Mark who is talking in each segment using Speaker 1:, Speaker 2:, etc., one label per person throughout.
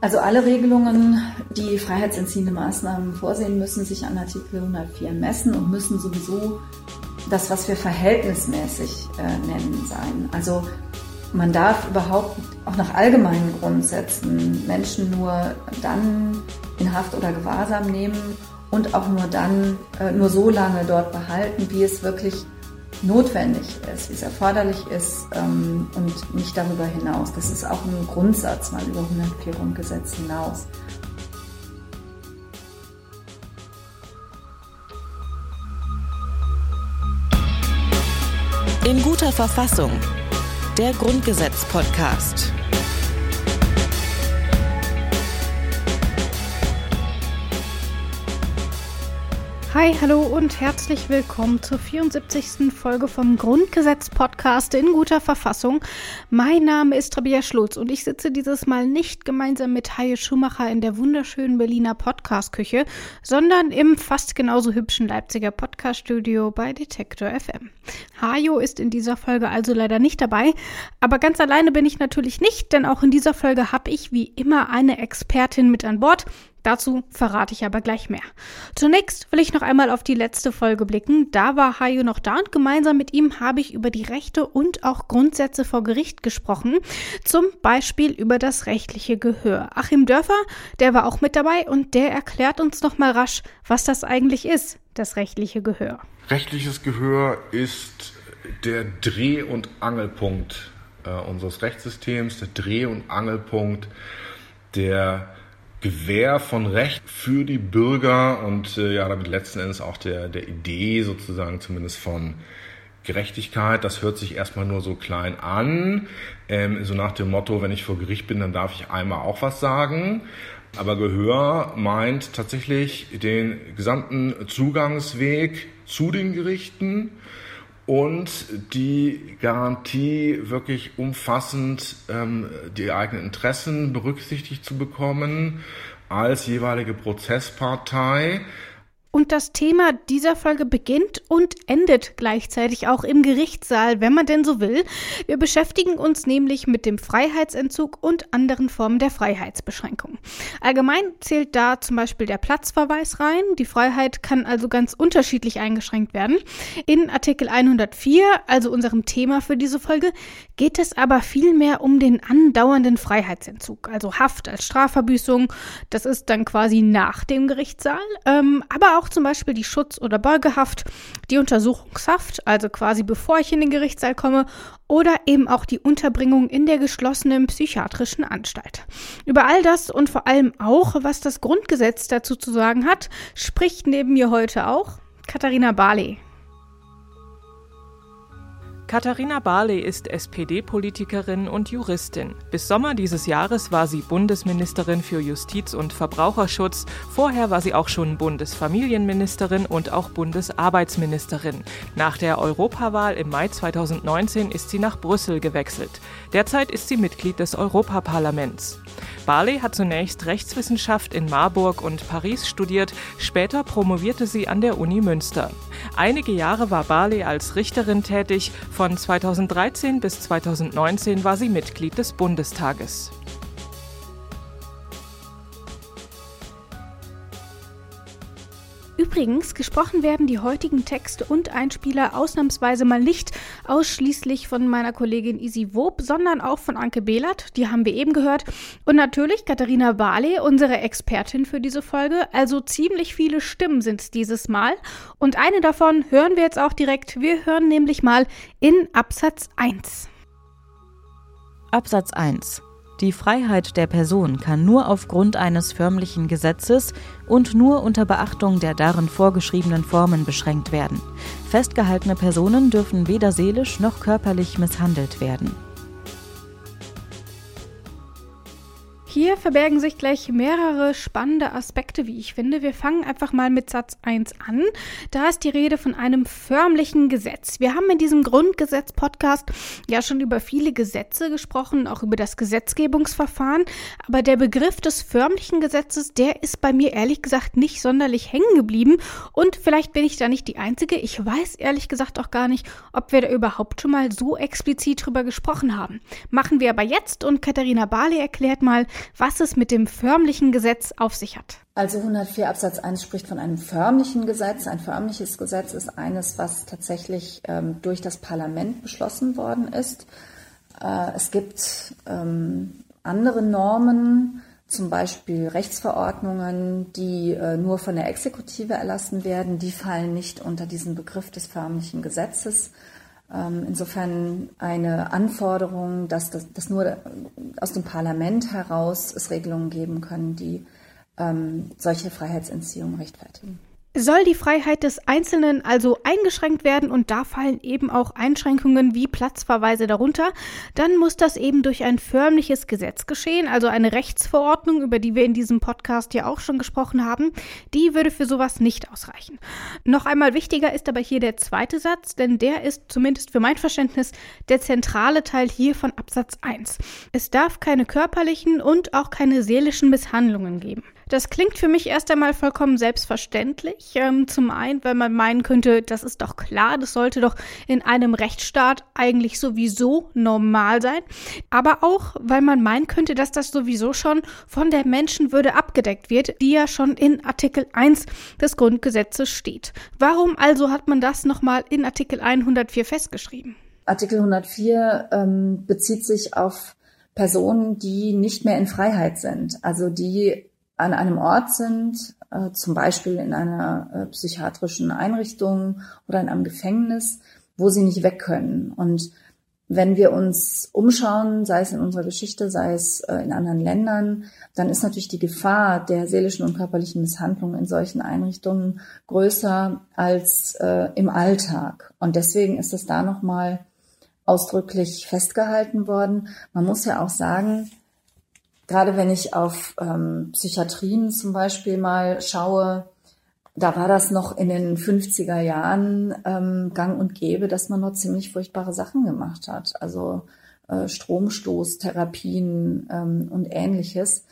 Speaker 1: Also alle Regelungen, die freiheitsentziehende Maßnahmen vorsehen, müssen sich an Artikel 104 messen und müssen sowieso das, was wir verhältnismäßig äh, nennen, sein. Also man darf überhaupt auch nach allgemeinen Grundsätzen Menschen nur dann in Haft oder Gewahrsam nehmen und auch nur dann, äh, nur so lange dort behalten, wie es wirklich notwendig ist, wie es erforderlich ist ähm, und nicht darüber hinaus. Das ist auch ein Grundsatz mal über 104 Grundgesetz hinaus.
Speaker 2: In guter Verfassung. Der Grundgesetz-Podcast.
Speaker 3: Hi, hallo und herzlich willkommen zur 74. Folge vom Grundgesetz Podcast in guter Verfassung. Mein Name ist Rabia Schlutz und ich sitze dieses Mal nicht gemeinsam mit Haie Schumacher in der wunderschönen Berliner Podcast-Küche, sondern im fast genauso hübschen Leipziger Podcast-Studio bei Detektor FM. Hajo ist in dieser Folge also leider nicht dabei, aber ganz alleine bin ich natürlich nicht, denn auch in dieser Folge habe ich wie immer eine Expertin mit an Bord, Dazu verrate ich aber gleich mehr. Zunächst will ich noch einmal auf die letzte Folge blicken. Da war Hayo noch da und gemeinsam mit ihm habe ich über die Rechte und auch Grundsätze vor Gericht gesprochen. Zum Beispiel über das rechtliche Gehör. Achim Dörfer, der war auch mit dabei und der erklärt uns noch mal rasch, was das eigentlich ist, das rechtliche Gehör.
Speaker 4: Rechtliches Gehör ist der Dreh- und Angelpunkt äh, unseres Rechtssystems, der Dreh- und Angelpunkt der Gewähr von Recht für die Bürger und äh, ja, damit letzten Endes auch der, der Idee sozusagen zumindest von Gerechtigkeit. Das hört sich erstmal nur so klein an, ähm, so nach dem Motto, wenn ich vor Gericht bin, dann darf ich einmal auch was sagen. Aber Gehör meint tatsächlich den gesamten Zugangsweg zu den Gerichten und die Garantie, wirklich umfassend ähm, die eigenen Interessen berücksichtigt zu bekommen als jeweilige Prozesspartei.
Speaker 3: Und das Thema dieser Folge beginnt und endet gleichzeitig auch im Gerichtssaal, wenn man denn so will. Wir beschäftigen uns nämlich mit dem Freiheitsentzug und anderen Formen der Freiheitsbeschränkung. Allgemein zählt da zum Beispiel der Platzverweis rein. Die Freiheit kann also ganz unterschiedlich eingeschränkt werden. In Artikel 104, also unserem Thema für diese Folge, geht es aber vielmehr um den andauernden Freiheitsentzug, also Haft als Strafverbüßung. Das ist dann quasi nach dem Gerichtssaal. Ähm, aber auch zum Beispiel die Schutz- oder Beugehaft, die Untersuchungshaft, also quasi bevor ich in den Gerichtssaal komme, oder eben auch die Unterbringung in der geschlossenen psychiatrischen Anstalt. Über all das und vor allem auch, was das Grundgesetz dazu zu sagen hat, spricht neben mir heute auch Katharina Barley.
Speaker 5: Katharina Barley ist SPD-Politikerin und Juristin. Bis Sommer dieses Jahres war sie Bundesministerin für Justiz und Verbraucherschutz. Vorher war sie auch schon Bundesfamilienministerin und auch Bundesarbeitsministerin. Nach der Europawahl im Mai 2019 ist sie nach Brüssel gewechselt. Derzeit ist sie Mitglied des Europaparlaments. Barley hat zunächst Rechtswissenschaft in Marburg und Paris studiert, später promovierte sie an der Uni Münster. Einige Jahre war Barley als Richterin tätig, von 2013 bis 2019 war sie Mitglied des Bundestages.
Speaker 3: Übrigens, gesprochen werden die heutigen Texte und Einspieler ausnahmsweise mal nicht ausschließlich von meiner Kollegin Isi Wob, sondern auch von Anke Behlert, die haben wir eben gehört, und natürlich Katharina Barley, unsere Expertin für diese Folge. Also ziemlich viele Stimmen sind es dieses Mal. Und eine davon hören wir jetzt auch direkt. Wir hören nämlich mal in Absatz 1.
Speaker 2: Absatz 1 die Freiheit der Person kann nur aufgrund eines förmlichen Gesetzes und nur unter Beachtung der darin vorgeschriebenen Formen beschränkt werden. Festgehaltene Personen dürfen weder seelisch noch körperlich misshandelt werden.
Speaker 3: Hier verbergen sich gleich mehrere spannende Aspekte, wie ich finde. Wir fangen einfach mal mit Satz 1 an. Da ist die Rede von einem förmlichen Gesetz. Wir haben in diesem Grundgesetz-Podcast ja schon über viele Gesetze gesprochen, auch über das Gesetzgebungsverfahren. Aber der Begriff des förmlichen Gesetzes, der ist bei mir ehrlich gesagt nicht sonderlich hängen geblieben. Und vielleicht bin ich da nicht die Einzige. Ich weiß ehrlich gesagt auch gar nicht, ob wir da überhaupt schon mal so explizit drüber gesprochen haben. Machen wir aber jetzt und Katharina Barley erklärt mal, was es mit dem förmlichen Gesetz auf sich hat.
Speaker 1: Also 104 Absatz 1 spricht von einem förmlichen Gesetz. Ein förmliches Gesetz ist eines, was tatsächlich ähm, durch das Parlament beschlossen worden ist. Äh, es gibt ähm, andere Normen, zum Beispiel Rechtsverordnungen, die äh, nur von der Exekutive erlassen werden. Die fallen nicht unter diesen Begriff des förmlichen Gesetzes. Ähm, insofern eine Anforderung, dass, das, dass nur aus dem Parlament heraus es Regelungen geben können, die ähm, solche Freiheitsentziehungen rechtfertigen.
Speaker 3: Soll die Freiheit des Einzelnen also eingeschränkt werden und da fallen eben auch Einschränkungen wie Platzverweise darunter, dann muss das eben durch ein förmliches Gesetz geschehen, also eine Rechtsverordnung, über die wir in diesem Podcast ja auch schon gesprochen haben, die würde für sowas nicht ausreichen. Noch einmal wichtiger ist aber hier der zweite Satz, denn der ist zumindest für mein Verständnis der zentrale Teil hier von Absatz 1. Es darf keine körperlichen und auch keine seelischen Misshandlungen geben. Das klingt für mich erst einmal vollkommen selbstverständlich. Ähm, zum einen, weil man meinen könnte, das ist doch klar, das sollte doch in einem Rechtsstaat eigentlich sowieso normal sein. Aber auch, weil man meinen könnte, dass das sowieso schon von der Menschenwürde abgedeckt wird, die ja schon in Artikel 1 des Grundgesetzes steht. Warum also hat man das nochmal in Artikel 104 festgeschrieben?
Speaker 1: Artikel 104 ähm, bezieht sich auf Personen, die nicht mehr in Freiheit sind, also die an einem Ort sind, äh, zum Beispiel in einer äh, psychiatrischen Einrichtung oder in einem Gefängnis, wo sie nicht weg können. Und wenn wir uns umschauen, sei es in unserer Geschichte, sei es äh, in anderen Ländern, dann ist natürlich die Gefahr der seelischen und körperlichen Misshandlung in solchen Einrichtungen größer als äh, im Alltag. Und deswegen ist es da nochmal ausdrücklich festgehalten worden. Man muss ja auch sagen, gerade wenn ich auf ähm, Psychiatrien zum Beispiel mal schaue, da war das noch in den 50er Jahren ähm, gang und gäbe, dass man noch ziemlich furchtbare Sachen gemacht hat. Also äh, Stromstoßtherapien ähm, und ähnliches.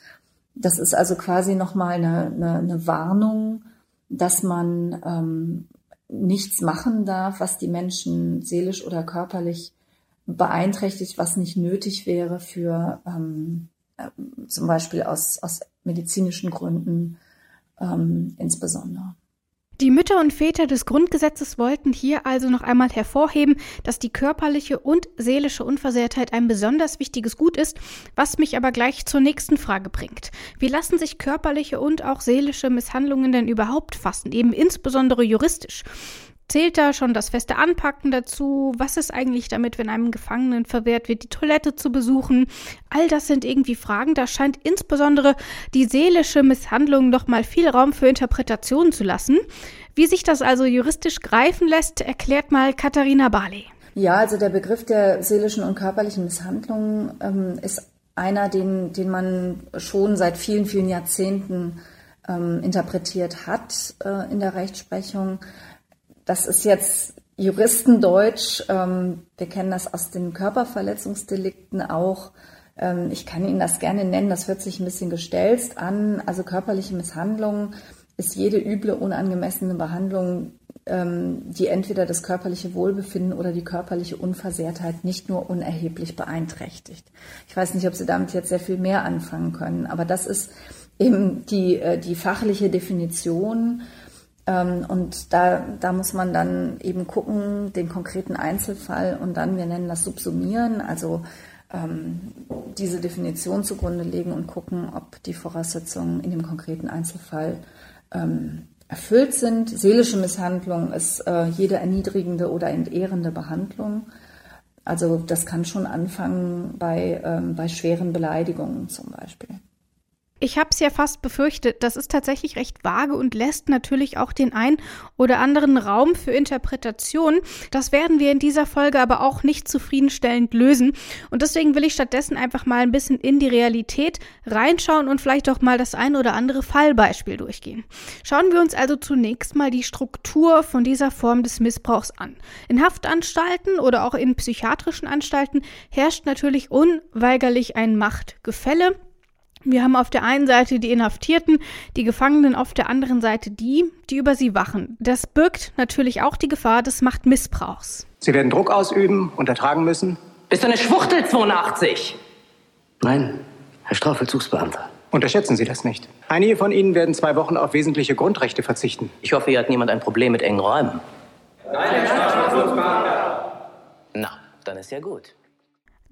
Speaker 1: Das ist also quasi nochmal eine, eine, eine Warnung, dass man ähm, nichts machen darf, was die Menschen seelisch oder körperlich beeinträchtigt, was nicht nötig wäre für ähm, zum Beispiel aus, aus medizinischen Gründen ähm, insbesondere.
Speaker 3: Die Mütter und Väter des Grundgesetzes wollten hier also noch einmal hervorheben, dass die körperliche und seelische Unversehrtheit ein besonders wichtiges Gut ist, was mich aber gleich zur nächsten Frage bringt. Wie lassen sich körperliche und auch seelische Misshandlungen denn überhaupt fassen, eben insbesondere juristisch? Zählt da schon das feste Anpacken dazu? Was ist eigentlich damit, wenn einem Gefangenen verwehrt wird, die Toilette zu besuchen? All das sind irgendwie Fragen. Da scheint insbesondere die seelische Misshandlung noch mal viel Raum für Interpretationen zu lassen. Wie sich das also juristisch greifen lässt, erklärt mal Katharina Barley.
Speaker 1: Ja, also der Begriff der seelischen und körperlichen Misshandlung ähm, ist einer, den, den man schon seit vielen, vielen Jahrzehnten ähm, interpretiert hat äh, in der Rechtsprechung. Das ist jetzt Juristendeutsch. Ähm, wir kennen das aus den Körperverletzungsdelikten auch. Ähm, ich kann Ihnen das gerne nennen. Das hört sich ein bisschen gestelzt an. Also körperliche Misshandlung ist jede üble, unangemessene Behandlung, ähm, die entweder das körperliche Wohlbefinden oder die körperliche Unversehrtheit nicht nur unerheblich beeinträchtigt. Ich weiß nicht, ob Sie damit jetzt sehr viel mehr anfangen können, aber das ist eben die, äh, die fachliche Definition und da, da muss man dann eben gucken, den konkreten Einzelfall und dann, wir nennen das Subsumieren, also ähm, diese Definition zugrunde legen und gucken, ob die Voraussetzungen in dem konkreten Einzelfall ähm, erfüllt sind. Seelische Misshandlung ist äh, jede erniedrigende oder entehrende Behandlung. Also das kann schon anfangen bei, ähm, bei schweren Beleidigungen zum Beispiel.
Speaker 3: Ich habe es ja fast befürchtet, das ist tatsächlich recht vage und lässt natürlich auch den ein oder anderen Raum für Interpretation. Das werden wir in dieser Folge aber auch nicht zufriedenstellend lösen. Und deswegen will ich stattdessen einfach mal ein bisschen in die Realität reinschauen und vielleicht auch mal das ein oder andere Fallbeispiel durchgehen. Schauen wir uns also zunächst mal die Struktur von dieser Form des Missbrauchs an. In Haftanstalten oder auch in psychiatrischen Anstalten herrscht natürlich unweigerlich ein Machtgefälle. Wir haben auf der einen Seite die Inhaftierten, die Gefangenen auf der anderen Seite die, die über sie wachen. Das birgt natürlich auch die Gefahr des Machtmissbrauchs.
Speaker 6: Sie werden Druck ausüben und ertragen müssen.
Speaker 7: Bist du eine Schwuchtel 82?
Speaker 6: Nein, Herr Strafvollzugsbeamter.
Speaker 7: Unterschätzen Sie das nicht. Einige von Ihnen werden zwei Wochen auf wesentliche Grundrechte verzichten.
Speaker 6: Ich hoffe, hier hat niemand ein Problem mit engen Räumen. Nein, Herr Strafvollzugsbeamter. Na, dann ist ja gut.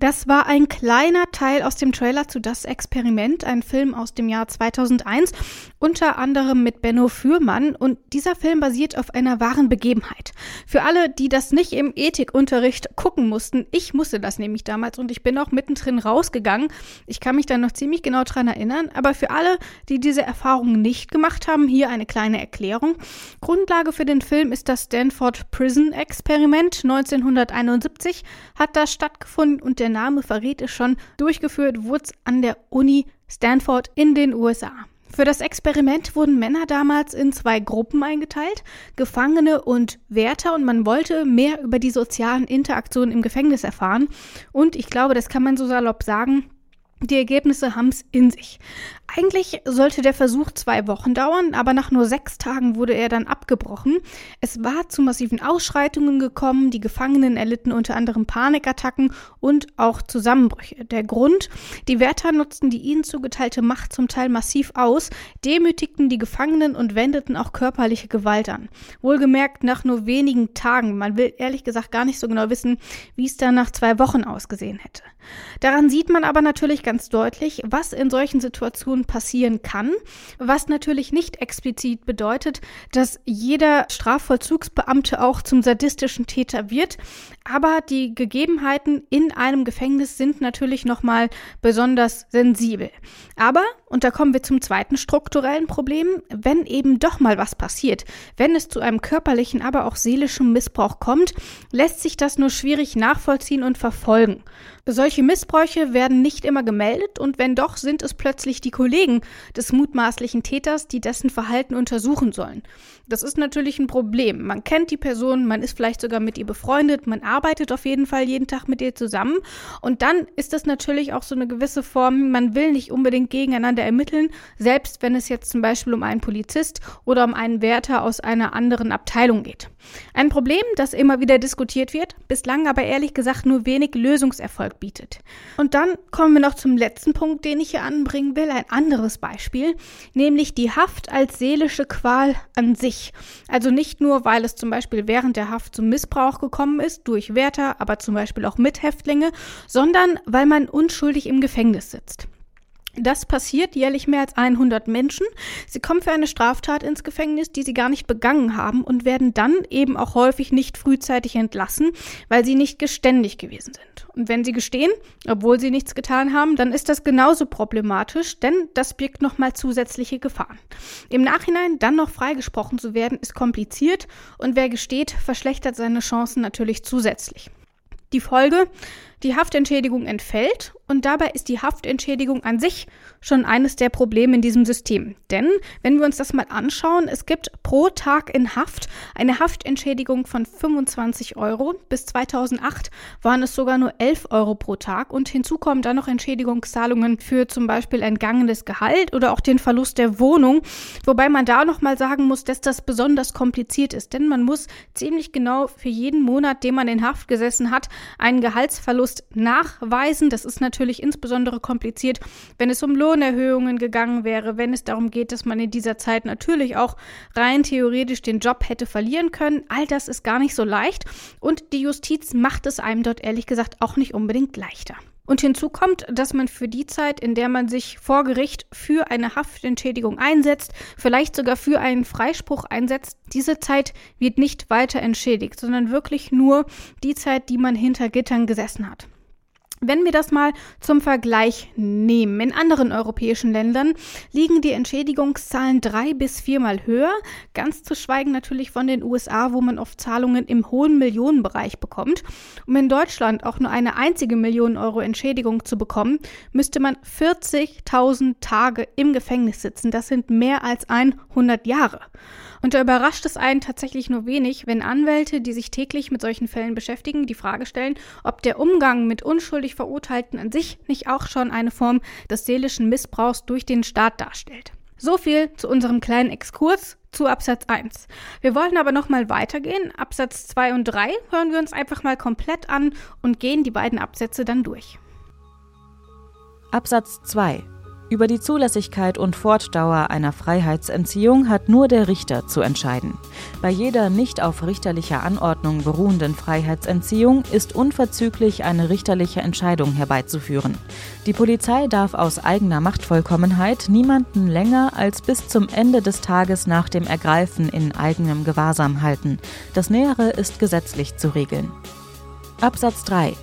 Speaker 3: Das war ein kleiner Teil aus dem Trailer zu Das Experiment, ein Film aus dem Jahr 2001, unter anderem mit Benno Fürmann. Und dieser Film basiert auf einer wahren Begebenheit. Für alle, die das nicht im Ethikunterricht gucken mussten, ich musste das nämlich damals und ich bin auch mittendrin rausgegangen. Ich kann mich da noch ziemlich genau dran erinnern. Aber für alle, die diese Erfahrung nicht gemacht haben, hier eine kleine Erklärung. Grundlage für den Film ist das Stanford Prison Experiment. 1971 hat das stattgefunden und der Name verrät es schon, durchgeführt wurde es an der Uni Stanford in den USA. Für das Experiment wurden Männer damals in zwei Gruppen eingeteilt, Gefangene und Wärter, und man wollte mehr über die sozialen Interaktionen im Gefängnis erfahren. Und ich glaube, das kann man so salopp sagen, die Ergebnisse haben es in sich. Eigentlich sollte der Versuch zwei Wochen dauern, aber nach nur sechs Tagen wurde er dann abgebrochen. Es war zu massiven Ausschreitungen gekommen, die Gefangenen erlitten unter anderem Panikattacken und auch Zusammenbrüche. Der Grund, die Wärter nutzten die ihnen zugeteilte Macht zum Teil massiv aus, demütigten die Gefangenen und wendeten auch körperliche Gewalt an. Wohlgemerkt nach nur wenigen Tagen. Man will ehrlich gesagt gar nicht so genau wissen, wie es dann nach zwei Wochen ausgesehen hätte. Daran sieht man aber natürlich ganz deutlich, was in solchen Situationen passieren kann, was natürlich nicht explizit bedeutet, dass jeder Strafvollzugsbeamte auch zum sadistischen Täter wird, aber die Gegebenheiten in einem Gefängnis sind natürlich nochmal besonders sensibel. Aber, und da kommen wir zum zweiten strukturellen Problem, wenn eben doch mal was passiert, wenn es zu einem körperlichen, aber auch seelischen Missbrauch kommt, lässt sich das nur schwierig nachvollziehen und verfolgen. Solche Missbräuche werden nicht immer gemeldet und wenn doch, sind es plötzlich die Kollegen des mutmaßlichen Täters, die dessen Verhalten untersuchen sollen. Das ist natürlich ein Problem. Man kennt die Person, man ist vielleicht sogar mit ihr befreundet, man arbeitet auf jeden Fall jeden Tag mit ihr zusammen und dann ist das natürlich auch so eine gewisse Form, man will nicht unbedingt gegeneinander ermitteln, selbst wenn es jetzt zum Beispiel um einen Polizist oder um einen Wärter aus einer anderen Abteilung geht. Ein Problem, das immer wieder diskutiert wird, bislang aber ehrlich gesagt nur wenig Lösungserfolg bietet. Und dann kommen wir noch zum letzten Punkt, den ich hier anbringen will, ein anderes Beispiel, nämlich die Haft als seelische Qual an sich. Also nicht nur, weil es zum Beispiel während der Haft zum Missbrauch gekommen ist, durch Wärter, aber zum Beispiel auch Mithäftlinge, sondern weil man unschuldig im Gefängnis sitzt. Das passiert jährlich mehr als 100 Menschen. Sie kommen für eine Straftat ins Gefängnis, die sie gar nicht begangen haben und werden dann eben auch häufig nicht frühzeitig entlassen, weil sie nicht geständig gewesen sind. Und wenn sie gestehen, obwohl sie nichts getan haben, dann ist das genauso problematisch, denn das birgt nochmal zusätzliche Gefahren. Im Nachhinein dann noch freigesprochen zu werden, ist kompliziert und wer gesteht, verschlechtert seine Chancen natürlich zusätzlich. Die Folge, die Haftentschädigung entfällt und dabei ist die Haftentschädigung an sich schon eines der Probleme in diesem System. Denn wenn wir uns das mal anschauen, es gibt pro Tag in Haft eine Haftentschädigung von 25 Euro. Bis 2008 waren es sogar nur 11 Euro pro Tag und hinzu kommen dann noch Entschädigungszahlungen für zum Beispiel entgangenes Gehalt oder auch den Verlust der Wohnung. Wobei man da nochmal sagen muss, dass das besonders kompliziert ist, denn man muss ziemlich genau für jeden Monat, den man in Haft gesessen hat, einen Gehaltsverlust Verlust nachweisen. Das ist natürlich insbesondere kompliziert, wenn es um Lohnerhöhungen gegangen wäre, wenn es darum geht, dass man in dieser Zeit natürlich auch rein theoretisch den Job hätte verlieren können. All das ist gar nicht so leicht und die Justiz macht es einem dort ehrlich gesagt auch nicht unbedingt leichter. Und hinzu kommt, dass man für die Zeit, in der man sich vor Gericht für eine Haftentschädigung einsetzt, vielleicht sogar für einen Freispruch einsetzt, diese Zeit wird nicht weiter entschädigt, sondern wirklich nur die Zeit, die man hinter Gittern gesessen hat. Wenn wir das mal zum Vergleich nehmen, in anderen europäischen Ländern liegen die Entschädigungszahlen drei bis viermal höher, ganz zu schweigen natürlich von den USA, wo man oft Zahlungen im hohen Millionenbereich bekommt. Um in Deutschland auch nur eine einzige Million Euro Entschädigung zu bekommen, müsste man 40.000 Tage im Gefängnis sitzen. Das sind mehr als 100 Jahre. Und da überrascht es einen tatsächlich nur wenig, wenn Anwälte, die sich täglich mit solchen Fällen beschäftigen, die Frage stellen, ob der Umgang mit unschuldig Verurteilten an sich nicht auch schon eine Form des seelischen Missbrauchs durch den Staat darstellt. So viel zu unserem kleinen Exkurs zu Absatz 1. Wir wollen aber noch mal weitergehen. Absatz 2 und 3 hören wir uns einfach mal komplett an und gehen die beiden Absätze dann durch.
Speaker 2: Absatz 2 über die Zulässigkeit und Fortdauer einer Freiheitsentziehung hat nur der Richter zu entscheiden. Bei jeder nicht auf richterlicher Anordnung beruhenden Freiheitsentziehung ist unverzüglich eine richterliche Entscheidung herbeizuführen. Die Polizei darf aus eigener Machtvollkommenheit niemanden länger als bis zum Ende des Tages nach dem Ergreifen in eigenem Gewahrsam halten. Das Nähere ist gesetzlich zu regeln. Absatz 3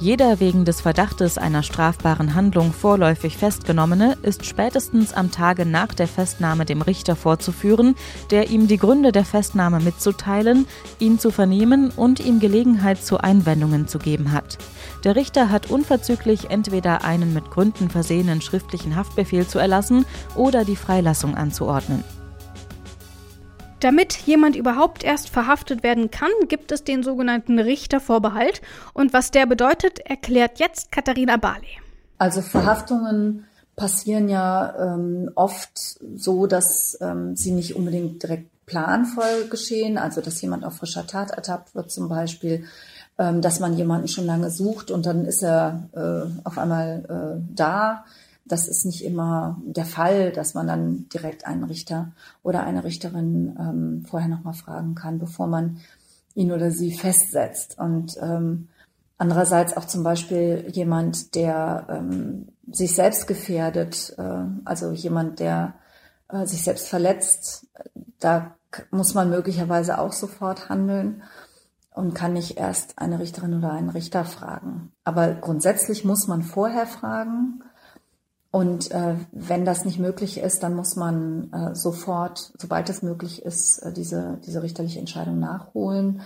Speaker 2: jeder wegen des Verdachtes einer strafbaren Handlung vorläufig Festgenommene ist spätestens am Tage nach der Festnahme dem Richter vorzuführen, der ihm die Gründe der Festnahme mitzuteilen, ihn zu vernehmen und ihm Gelegenheit zu Einwendungen zu geben hat. Der Richter hat unverzüglich entweder einen mit Gründen versehenen schriftlichen Haftbefehl zu erlassen oder die Freilassung anzuordnen.
Speaker 3: Damit jemand überhaupt erst verhaftet werden kann, gibt es den sogenannten Richtervorbehalt. Und was der bedeutet, erklärt jetzt Katharina Barley.
Speaker 1: Also Verhaftungen passieren ja ähm, oft so, dass ähm, sie nicht unbedingt direkt planvoll geschehen, also dass jemand auf frischer Tat ertappt wird zum Beispiel, ähm, dass man jemanden schon lange sucht und dann ist er äh, auf einmal äh, da das ist nicht immer der Fall, dass man dann direkt einen Richter oder eine Richterin ähm, vorher nochmal fragen kann, bevor man ihn oder sie festsetzt. Und ähm, andererseits auch zum Beispiel jemand, der ähm, sich selbst gefährdet, äh, also jemand, der äh, sich selbst verletzt, da muss man möglicherweise auch sofort handeln und kann nicht erst eine Richterin oder einen Richter fragen. Aber grundsätzlich muss man vorher fragen und äh, wenn das nicht möglich ist, dann muss man äh, sofort, sobald es möglich ist, äh, diese, diese richterliche Entscheidung nachholen.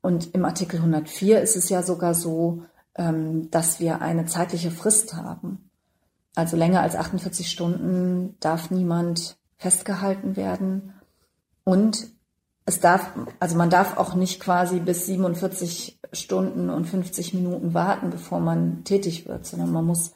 Speaker 1: Und im Artikel 104 ist es ja sogar so, ähm, dass wir eine zeitliche Frist haben. Also länger als 48 Stunden darf niemand festgehalten werden. Und es darf, also man darf auch nicht quasi bis 47 Stunden und 50 Minuten warten, bevor man tätig wird, sondern man muss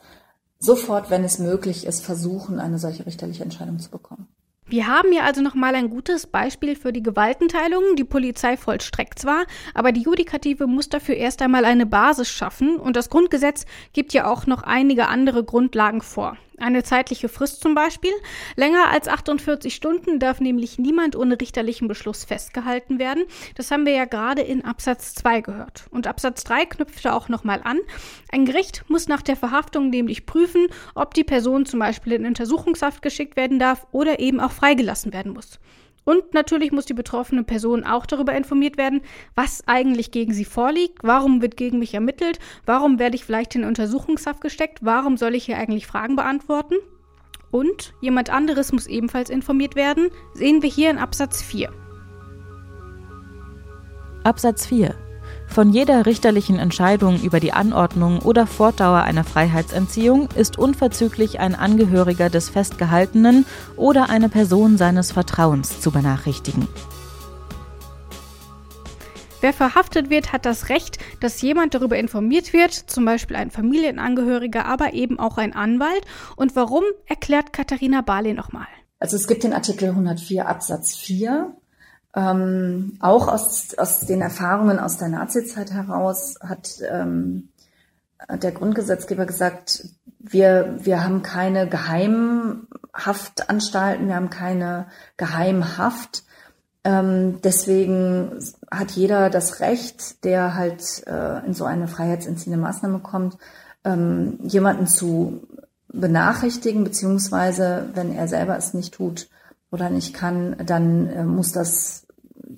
Speaker 1: sofort, wenn es möglich ist, versuchen, eine solche richterliche Entscheidung zu bekommen.
Speaker 3: Wir haben hier also nochmal ein gutes Beispiel für die Gewaltenteilung. Die Polizei vollstreckt zwar, aber die Judikative muss dafür erst einmal eine Basis schaffen und das Grundgesetz gibt ja auch noch einige andere Grundlagen vor. Eine zeitliche Frist zum Beispiel. Länger als 48 Stunden darf nämlich niemand ohne richterlichen Beschluss festgehalten werden. Das haben wir ja gerade in Absatz 2 gehört. Und Absatz 3 knüpft da auch nochmal an. Ein Gericht muss nach der Verhaftung nämlich prüfen, ob die Person zum Beispiel in Untersuchungshaft geschickt werden darf oder eben auch freigelassen werden muss. Und natürlich muss die betroffene Person auch darüber informiert werden, was eigentlich gegen sie vorliegt, warum wird gegen mich ermittelt, warum werde ich vielleicht in Untersuchungshaft gesteckt, warum soll ich hier eigentlich Fragen beantworten. Und jemand anderes muss ebenfalls informiert werden, sehen wir hier in Absatz 4.
Speaker 2: Absatz 4 von jeder richterlichen Entscheidung über die Anordnung oder Fortdauer einer Freiheitsentziehung ist unverzüglich ein Angehöriger des Festgehaltenen oder eine Person seines Vertrauens zu benachrichtigen.
Speaker 3: Wer verhaftet wird, hat das Recht, dass jemand darüber informiert wird, zum Beispiel ein Familienangehöriger, aber eben auch ein Anwalt. Und warum, erklärt Katharina Barley nochmal.
Speaker 1: Also es gibt den Artikel 104 Absatz 4 ähm, auch aus, aus den Erfahrungen aus der Nazizeit heraus hat ähm, der Grundgesetzgeber gesagt, wir, wir haben keine Geheimhaftanstalten, wir haben keine Geheimhaft. Ähm, deswegen hat jeder das Recht, der halt äh, in so eine freiheitsentziehende Maßnahme kommt, ähm, jemanden zu benachrichtigen, beziehungsweise wenn er selber es nicht tut oder nicht kann, dann äh, muss das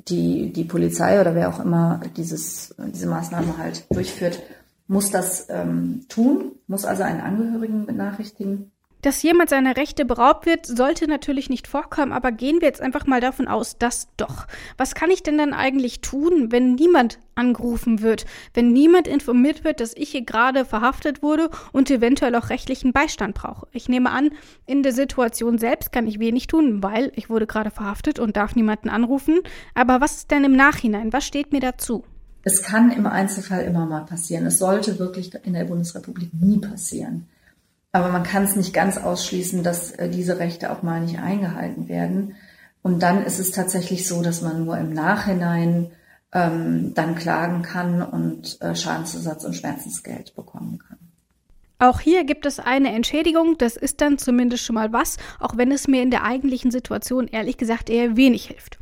Speaker 1: die, die Polizei oder wer auch immer dieses, diese Maßnahme halt durchführt, muss das ähm, tun, muss also einen Angehörigen benachrichtigen.
Speaker 3: Dass jemand seiner Rechte beraubt wird, sollte natürlich nicht vorkommen, aber gehen wir jetzt einfach mal davon aus, dass doch. Was kann ich denn dann eigentlich tun, wenn niemand angerufen wird, wenn niemand informiert wird, dass ich hier gerade verhaftet wurde und eventuell auch rechtlichen Beistand brauche? Ich nehme an, in der Situation selbst kann ich wenig tun, weil ich wurde gerade verhaftet und darf niemanden anrufen. Aber was ist denn im Nachhinein? Was steht mir dazu?
Speaker 1: Es kann im Einzelfall immer mal passieren. Es sollte wirklich in der Bundesrepublik nie passieren. Aber man kann es nicht ganz ausschließen, dass äh, diese Rechte auch mal nicht eingehalten werden. Und dann ist es tatsächlich so, dass man nur im Nachhinein ähm, dann klagen kann und äh, Schadensersatz und Schmerzensgeld bekommen kann.
Speaker 3: Auch hier gibt es eine Entschädigung, das ist dann zumindest schon mal was, auch wenn es mir in der eigentlichen Situation ehrlich gesagt eher wenig hilft.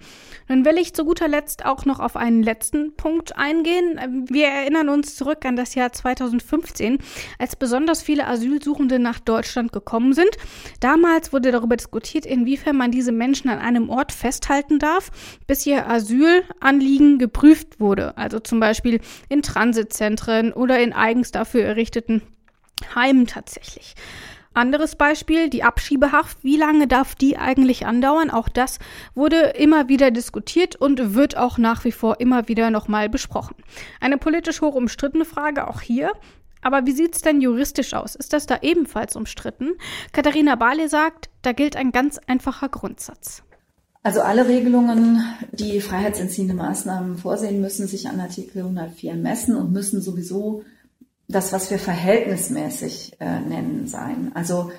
Speaker 3: Nun will ich zu guter Letzt auch noch auf einen letzten Punkt eingehen. Wir erinnern uns zurück an das Jahr 2015, als besonders viele Asylsuchende nach Deutschland gekommen sind. Damals wurde darüber diskutiert, inwiefern man diese Menschen an einem Ort festhalten darf, bis ihr Asylanliegen geprüft wurde. Also zum Beispiel in Transitzentren oder in eigens dafür errichteten Heimen tatsächlich. Anderes Beispiel, die Abschiebehaft. Wie lange darf die eigentlich andauern? Auch das wurde immer wieder diskutiert und wird auch nach wie vor immer wieder nochmal besprochen. Eine politisch hoch umstrittene Frage auch hier. Aber wie sieht es denn juristisch aus? Ist das da ebenfalls umstritten? Katharina Barley sagt, da gilt ein ganz einfacher Grundsatz.
Speaker 1: Also alle Regelungen, die freiheitsentziehende Maßnahmen vorsehen, müssen sich an Artikel 104 messen und müssen sowieso das, was wir verhältnismäßig äh, nennen, sein. Also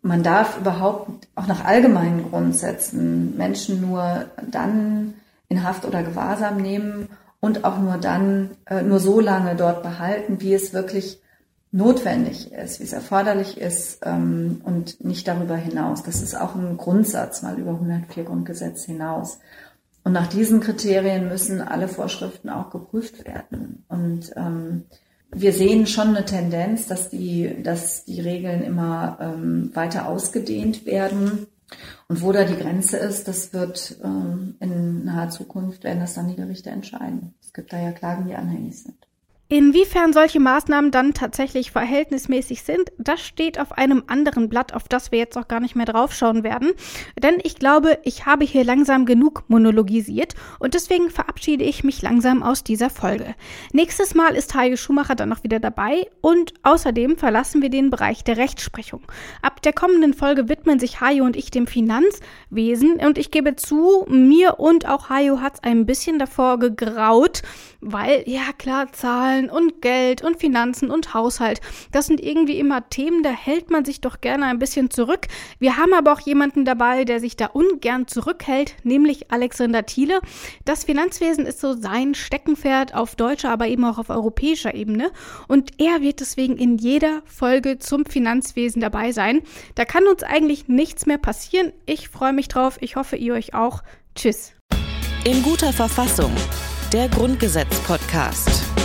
Speaker 1: man darf überhaupt auch nach allgemeinen Grundsätzen Menschen nur dann in Haft oder Gewahrsam nehmen und auch nur dann, äh, nur so lange dort behalten, wie es wirklich notwendig ist, wie es erforderlich ist ähm, und nicht darüber hinaus. Das ist auch ein Grundsatz mal über 104 Grundgesetz hinaus. Und nach diesen Kriterien müssen alle Vorschriften auch geprüft werden. Und ähm, wir sehen schon eine Tendenz, dass die, dass die Regeln immer ähm, weiter ausgedehnt werden. Und wo da die Grenze ist, das wird ähm, in naher Zukunft, werden das dann die Gerichte entscheiden. Es gibt da ja Klagen, die anhängig sind.
Speaker 3: Inwiefern solche Maßnahmen dann tatsächlich verhältnismäßig sind, das steht auf einem anderen Blatt, auf das wir jetzt auch gar nicht mehr draufschauen werden. Denn ich glaube, ich habe hier langsam genug monologisiert und deswegen verabschiede ich mich langsam aus dieser Folge. Nächstes Mal ist Heike Schumacher dann noch wieder dabei und außerdem verlassen wir den Bereich der Rechtsprechung. Ab der kommenden Folge widmen sich Hajo und ich dem Finanzwesen und ich gebe zu, mir und auch Hajo hat es ein bisschen davor gegraut, weil, ja klar, Zahlen und Geld und Finanzen und Haushalt, das sind irgendwie immer Themen, da hält man sich doch gerne ein bisschen zurück. Wir haben aber auch jemanden dabei, der sich da ungern zurückhält, nämlich Alexander Thiele. Das Finanzwesen ist so sein Steckenpferd auf deutscher, aber eben auch auf europäischer Ebene. Und er wird deswegen in jeder Folge zum Finanzwesen dabei sein. Da kann uns eigentlich nichts mehr passieren. Ich freue mich drauf. Ich hoffe, ihr euch auch. Tschüss.
Speaker 2: In guter Verfassung der Grundgesetz-Podcast.